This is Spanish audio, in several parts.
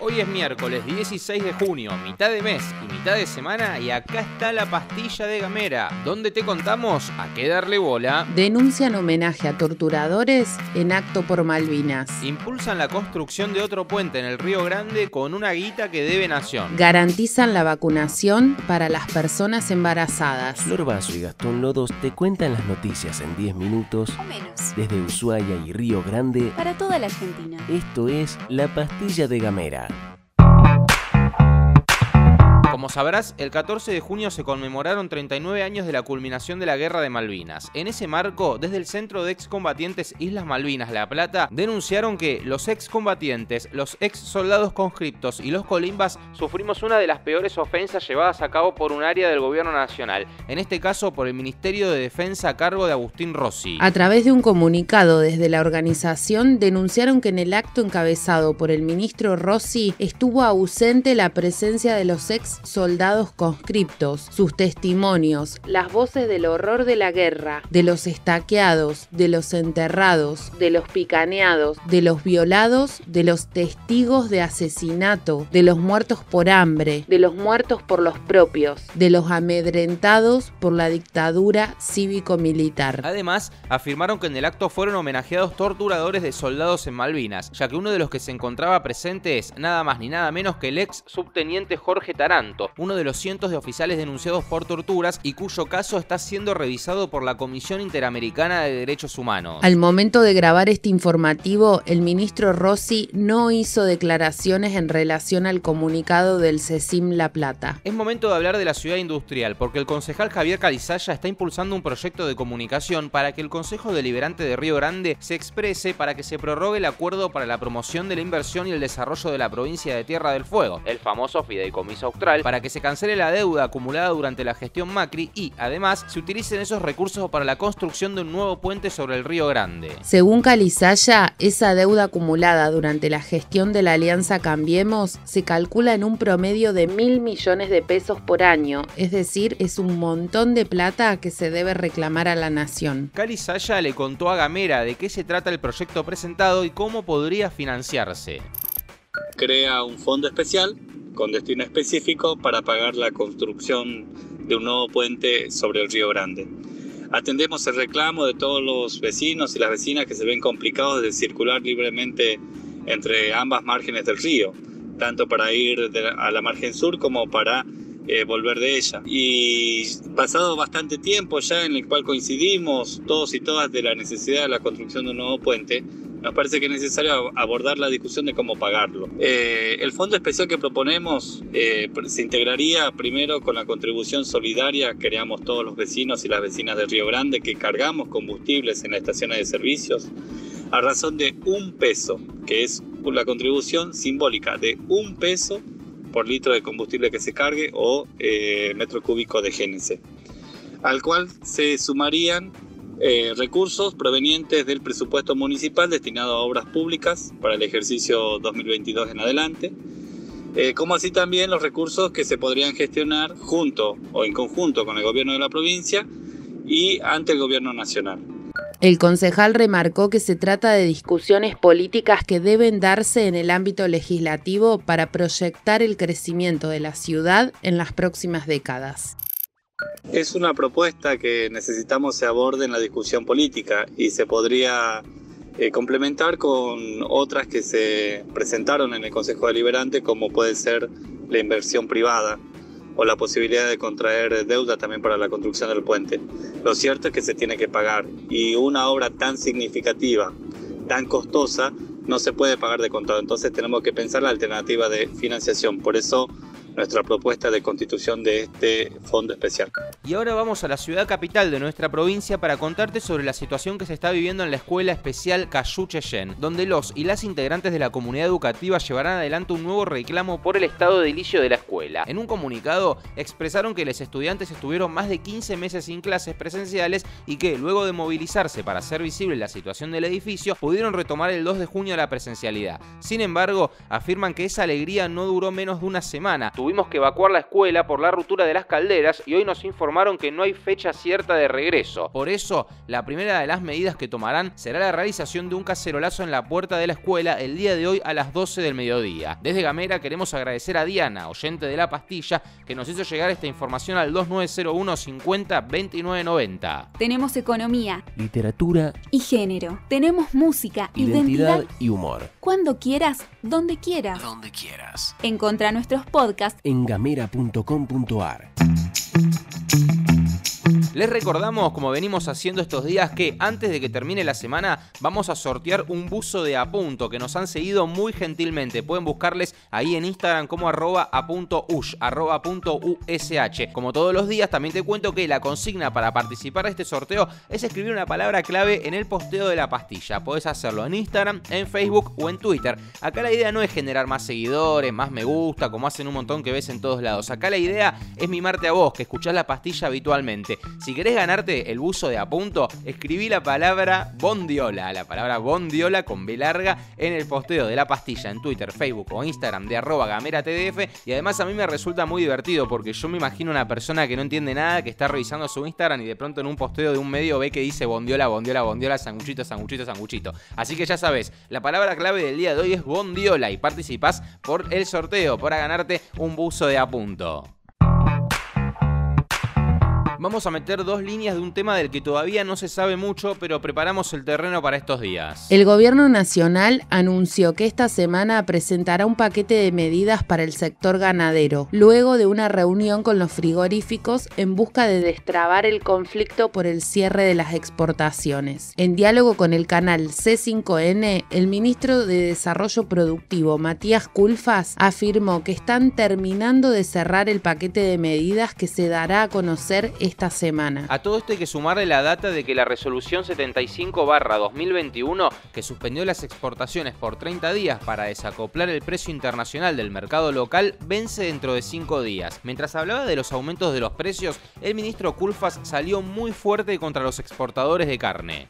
Hoy es miércoles 16 de junio, mitad de mes y mitad de semana y acá está la pastilla de Gamera, donde te contamos a qué darle bola. Denuncian homenaje a torturadores en acto por Malvinas. Impulsan la construcción de otro puente en el Río Grande con una guita que debe Nación. Garantizan la vacunación para las personas embarazadas. Flor Vaso y Gastón Lodos te cuentan las noticias en 10 minutos o menos. desde Ushuaia y Río Grande. Para toda la Argentina. Esto es La Pastilla de Gamera. Como sabrás, el 14 de junio se conmemoraron 39 años de la culminación de la Guerra de Malvinas. En ese marco, desde el Centro de Excombatientes Islas Malvinas La Plata, denunciaron que los excombatientes, los ex soldados conscriptos y los colimbas sufrimos una de las peores ofensas llevadas a cabo por un área del gobierno nacional, en este caso por el Ministerio de Defensa a cargo de Agustín Rossi. A través de un comunicado desde la organización denunciaron que en el acto encabezado por el ministro Rossi estuvo ausente la presencia de los ex soldados conscriptos, sus testimonios, las voces del horror de la guerra, de los estaqueados, de los enterrados, de los picaneados, de los violados, de los testigos de asesinato, de los muertos por hambre, de los muertos por los propios, de los amedrentados por la dictadura cívico-militar. Además, afirmaron que en el acto fueron homenajeados torturadores de soldados en Malvinas, ya que uno de los que se encontraba presente es nada más ni nada menos que el ex subteniente Jorge Uno de los cientos de oficiales denunciados por torturas y cuyo caso está siendo revisado por la Comisión Interamericana de Derechos Humanos. Al momento de grabar este informativo, el ministro Rossi no hizo declaraciones en relación al comunicado del CECIM La Plata. Es momento de hablar de la ciudad industrial, porque el concejal Javier Calizaya está impulsando un proyecto de comunicación para que el Consejo Deliberante de Río Grande se exprese para que se prorrogue el acuerdo para la promoción de la inversión y el desarrollo de la provincia de Tierra del Fuego, el famoso fideicomiso austral, para que se cancele la deuda acumulada durante la gestión Macri y, además, se utilicen esos recursos para la construcción de un nuevo puente sobre el Río Grande. Según Calizaya, esa deuda acumulada durante la gestión de la Alianza Cambiemos se calcula en un promedio de mil millones de pesos por año, es decir, es un montón de plata que se debe reclamar a la nación. Calizaya le contó a Gamera de qué se trata el proyecto presentado y cómo podría financiarse. Crea un fondo especial con destino específico para pagar la construcción de un nuevo puente sobre el Río Grande. Atendemos el reclamo de todos los vecinos y las vecinas que se ven complicados de circular libremente entre ambas márgenes del río, tanto para ir a la margen sur como para eh, volver de ella. Y pasado bastante tiempo ya en el cual coincidimos todos y todas de la necesidad de la construcción de un nuevo puente, nos parece que es necesario abordar la discusión de cómo pagarlo. Eh, el fondo especial que proponemos eh, se integraría primero con la contribución solidaria que haríamos todos los vecinos y las vecinas de Río Grande que cargamos combustibles en las estaciones de servicios a razón de un peso, que es la contribución simbólica de un peso por litro de combustible que se cargue o eh, metro cúbico de GNC, al cual se sumarían eh, recursos provenientes del presupuesto municipal destinado a obras públicas para el ejercicio 2022 en adelante, eh, como así también los recursos que se podrían gestionar junto o en conjunto con el gobierno de la provincia y ante el gobierno nacional. El concejal remarcó que se trata de discusiones políticas que deben darse en el ámbito legislativo para proyectar el crecimiento de la ciudad en las próximas décadas. Es una propuesta que necesitamos se aborde en la discusión política y se podría eh, complementar con otras que se presentaron en el Consejo Deliberante como puede ser la inversión privada o la posibilidad de contraer deuda también para la construcción del puente. Lo cierto es que se tiene que pagar y una obra tan significativa, tan costosa, no se puede pagar de contado. Entonces tenemos que pensar la alternativa de financiación. Por eso nuestra propuesta de constitución de este fondo especial. Y ahora vamos a la ciudad capital de nuestra provincia para contarte sobre la situación que se está viviendo en la escuela especial Cheyen, donde los y las integrantes de la comunidad educativa llevarán adelante un nuevo reclamo por el estado de inicio de la escuela. En un comunicado expresaron que los estudiantes estuvieron más de 15 meses sin clases presenciales y que luego de movilizarse para hacer visible la situación del edificio, pudieron retomar el 2 de junio la presencialidad. Sin embargo, afirman que esa alegría no duró menos de una semana, tuvimos que evacuar la escuela por la ruptura de las calderas y hoy nos informaron que no hay fecha cierta de regreso. Por eso, la primera de las medidas que tomarán será la realización de un cacerolazo en la puerta de la escuela el día de hoy a las 12 del mediodía. Desde Gamera queremos agradecer a Diana, oyente de la pastilla, que nos hizo llegar esta información al 2901 50 2990. Tenemos economía, Literatura, y género. Tenemos música, identidad identidad, y humor. cuando quieras, donde quieras. Donde quieras. Encontra nuestros podcasts En gamera.com.ar. Les recordamos, como venimos haciendo estos días, que antes de que termine la semana vamos a sortear un buzo de apunto que nos han seguido muy gentilmente. Pueden buscarles ahí en Instagram como arroba apunto.ush, arroba ush. Como todos los días, también te cuento que la consigna para participar de este sorteo es escribir una palabra clave en el posteo de la pastilla. Podés hacerlo en Instagram, en Facebook o en Twitter. Acá la idea no es generar más seguidores, más me gusta, como hacen un montón que ves en todos lados. Acá la idea es mimarte a vos, que escuchás la pastilla habitualmente. Si querés ganarte el buzo de apunto, escribí la palabra bondiola, la palabra bondiola con B larga en el posteo de la pastilla en Twitter, Facebook o Instagram de arroba gamera TDF. Y además a mí me resulta muy divertido porque yo me imagino una persona que no entiende nada, que está revisando su Instagram y de pronto en un posteo de un medio ve que dice bondiola, bondiola, bondiola, sanguchito, sanguchito, sanguchito. Así que ya sabes, la palabra clave del día de hoy es bondiola y participás por el sorteo para ganarte un buzo de apunto. Vamos a meter dos líneas de un tema del que todavía no se sabe mucho, pero preparamos el terreno para estos días. El gobierno nacional anunció que esta semana presentará un paquete de medidas para el sector ganadero, luego de una reunión con los frigoríficos en busca de destrabar el conflicto por el cierre de las exportaciones. En diálogo con el canal C5N, el ministro de Desarrollo Productivo, Matías Culfas, afirmó que están terminando de cerrar el paquete de medidas que se dará a conocer esta semana. A todo esto hay que sumarle la data de que la resolución 75-2021, que suspendió las exportaciones por 30 días para desacoplar el precio internacional del mercado local, vence dentro de 5 días. Mientras hablaba de los aumentos de los precios, el ministro Culfas salió muy fuerte contra los exportadores de carne.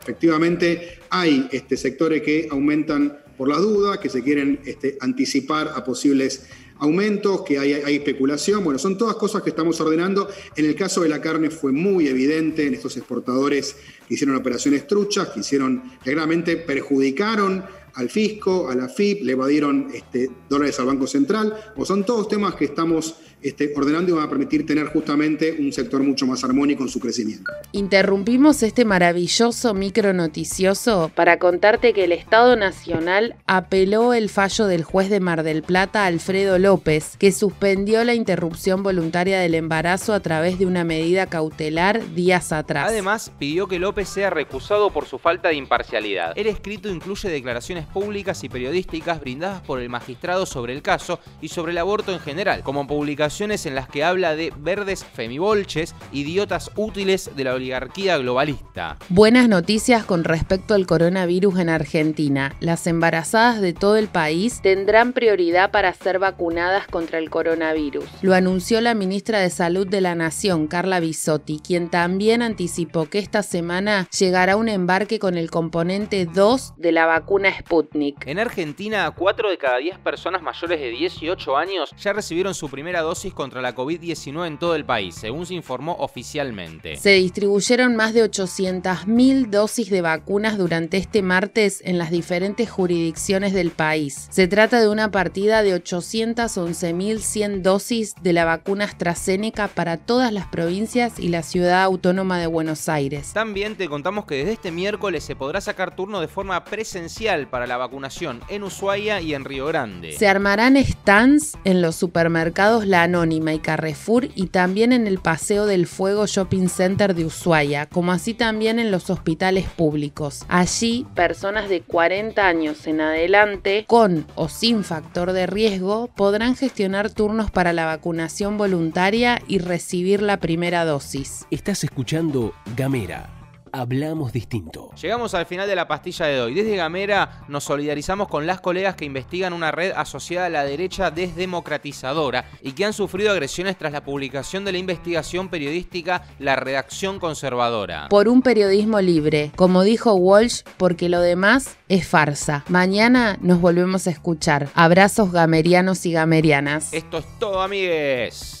Efectivamente, hay este, sectores que aumentan por la duda, que se quieren este, anticipar a posibles aumentos, que hay, especulación. Bueno, son todas cosas que estamos ordenando. En el caso de la carne fue muy evidente en estos exportadores que hicieron operaciones truchas, que hicieron, que perjudicaron al fisco, a la FIP, le evadieron este, dólares al Banco Central. O son todos temas que estamos este, ordenando y van a permitir tener justamente un sector mucho más armónico en su crecimiento. Interrumpimos este maravilloso micro noticioso para contarte que el Estado Nacional apeló el fallo del juez de Mar del Plata, Alfredo López, que suspendió la interrupción voluntaria del embarazo a través de una medida cautelar días atrás. Además, pidió que López sea recusado por su falta de imparcialidad. El escrito incluye declaraciones públicas y periodísticas brindadas por el magistrado sobre el caso y sobre el aborto en general, como publicaciones en las que habla de verdes femibolches, idiotas útiles de la oligarquía globalista. Buenas noticias con respecto al coronavirus en Argentina. Las embarazadas de todo el país tendrán prioridad para ser vacunadas contra el coronavirus. Lo anunció la ministra de Salud de la Nación, Carla Bisotti, quien también anticipó que esta semana llegará un embarque con el componente 2 de la vacuna Sputnik. En Argentina, 4 de cada 10 personas mayores de 18 años ya recibieron su primera dosis contra la COVID-19 en todo el país, según se informó oficialmente. Se distribuyeron más de 800.000 dosis de vacunas durante este martes en las diferentes jurisdicciones del país. Se trata de una partida de 811.100 dosis de la vacuna AstraZeneca para todas las provincias y la ciudad autónoma de Buenos Aires. También te contamos que desde este miércoles se podrá sacar turno de forma presencial para la vacunación en Ushuaia y en Río Grande. Se armarán stands en los supermercados La Anónima y Carrefour y también en el Paseo del Fuego Shopping Center de Ushuaia, como así también en los hospitales públicos. Allí, personas de 40 años en adelante, con o sin factor de riesgo, podrán gestionar turnos para la vacunación voluntaria y recibir la primera dosis. Estás escuchando Gamera. Hablamos distinto. Llegamos al final de la pastilla de hoy. Desde Gamera nos solidarizamos con las colegas que investigan una red asociada a la derecha desdemocratizadora y que han sufrido agresiones tras la publicación de la investigación periodística La Redacción Conservadora. Por un periodismo libre, como dijo Walsh, porque lo demás es farsa. Mañana nos volvemos a escuchar. Abrazos gamerianos y gamerianas. Esto es todo, amigues.